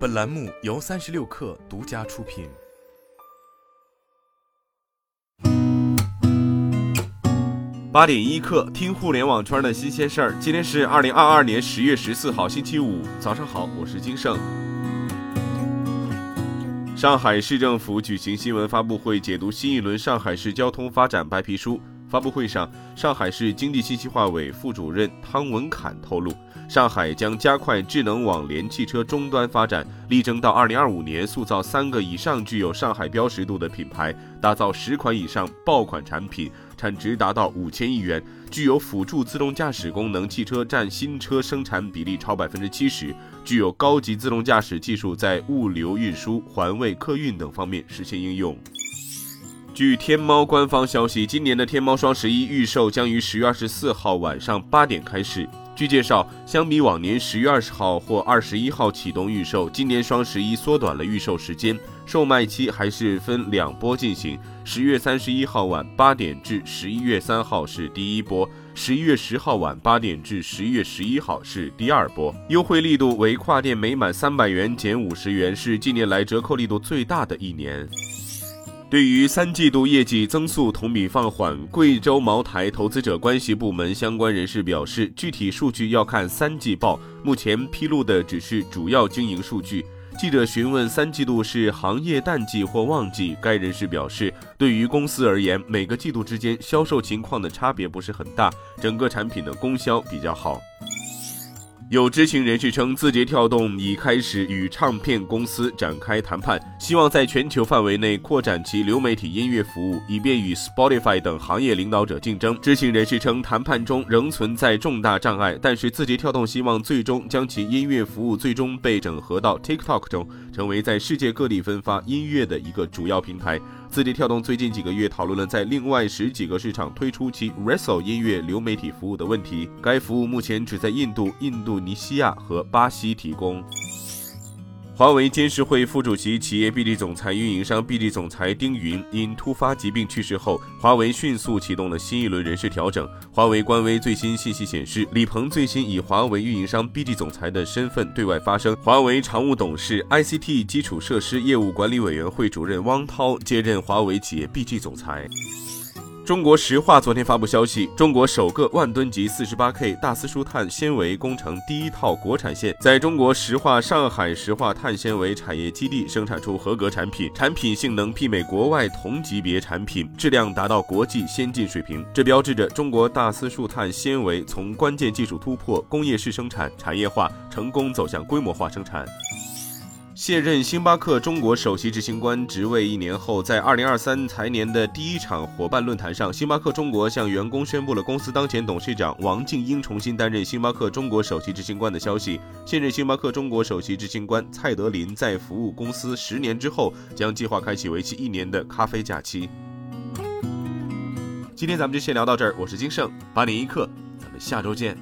本栏目由三十六氪独家出品。八点一刻，听互联网圈的新鲜事儿。今天是二零二二年十月十四号，星期五，早上好，我是金盛。上海市政府举行新闻发布会，解读新一轮上海市交通发展白皮书。发布会上，上海市经济信息化委副主任汤文侃透露，上海将加快智能网联汽车终端发展，力争到2025年塑造三个以上具有上海标识度的品牌，打造十款以上爆款产品，产值达到五千亿元，具有辅助自动驾驶功能汽车占新车生产比例超百分之七十，具有高级自动驾驶技术，在物流运输、环卫、客运等方面实现应用。据天猫官方消息，今年的天猫双十一预售将于十月二十四号晚上八点开始。据介绍，相比往年十月二十号或二十一号启动预售，今年双十一缩短了预售时间，售卖期还是分两波进行。十月三十一号晚八点至十一月三号是第一波，十一月十号晚八点至十一月十一号是第二波。优惠力度为跨店每满三百元减五十元，是近年来折扣力度最大的一年。对于三季度业绩增速同比放缓，贵州茅台投资者关系部门相关人士表示，具体数据要看三季报，目前披露的只是主要经营数据。记者询问三季度是行业淡季或旺季，该人士表示，对于公司而言，每个季度之间销售情况的差别不是很大，整个产品的供销比较好。有知情人士称，字节跳动已开始与唱片公司展开谈判，希望在全球范围内扩展其流媒体音乐服务，以便与 Spotify 等行业领导者竞争。知情人士称，谈判中仍存在重大障碍，但是字节跳动希望最终将其音乐服务最终被整合到 TikTok 中，成为在世界各地分发音乐的一个主要平台。字节跳动最近几个月讨论了在另外十几个市场推出其 Wrestle 音乐流媒体服务的问题。该服务目前只在印度、印度尼西亚和巴西提供。华为监事会副主席、企业 BD 总裁、运营商 BD 总裁丁云因突发疾病去世后，华为迅速启动了新一轮人事调整。华为官微最新信息显示，李鹏最新以华为运营商 BD 总裁的身份对外发声，华为常务董事、ICT 基础设施业务管理委员会主任汪涛接任华为企业 BG 总裁。中国石化昨天发布消息，中国首个万吨级 48K 大丝疏碳纤维工程第一套国产线，在中国石化上海石化碳纤维产业基地生产出合格产品，产品性能媲美国外同级别产品，质量达到国际先进水平。这标志着中国大丝疏碳纤维从关键技术突破、工业式生产、产业化，成功走向规模化生产。卸任星巴克中国首席执行官职位一年后，在二零二三财年的第一场伙伴论坛上，星巴克中国向员工宣布了公司当前董事长王静英重新担任星巴克中国首席执行官的消息。现任星巴克中国首席执行官蔡德林在服务公司十年之后，将计划开启为期一年的咖啡假期。今天咱们就先聊到这儿，我是金盛，八点一刻，咱们下周见。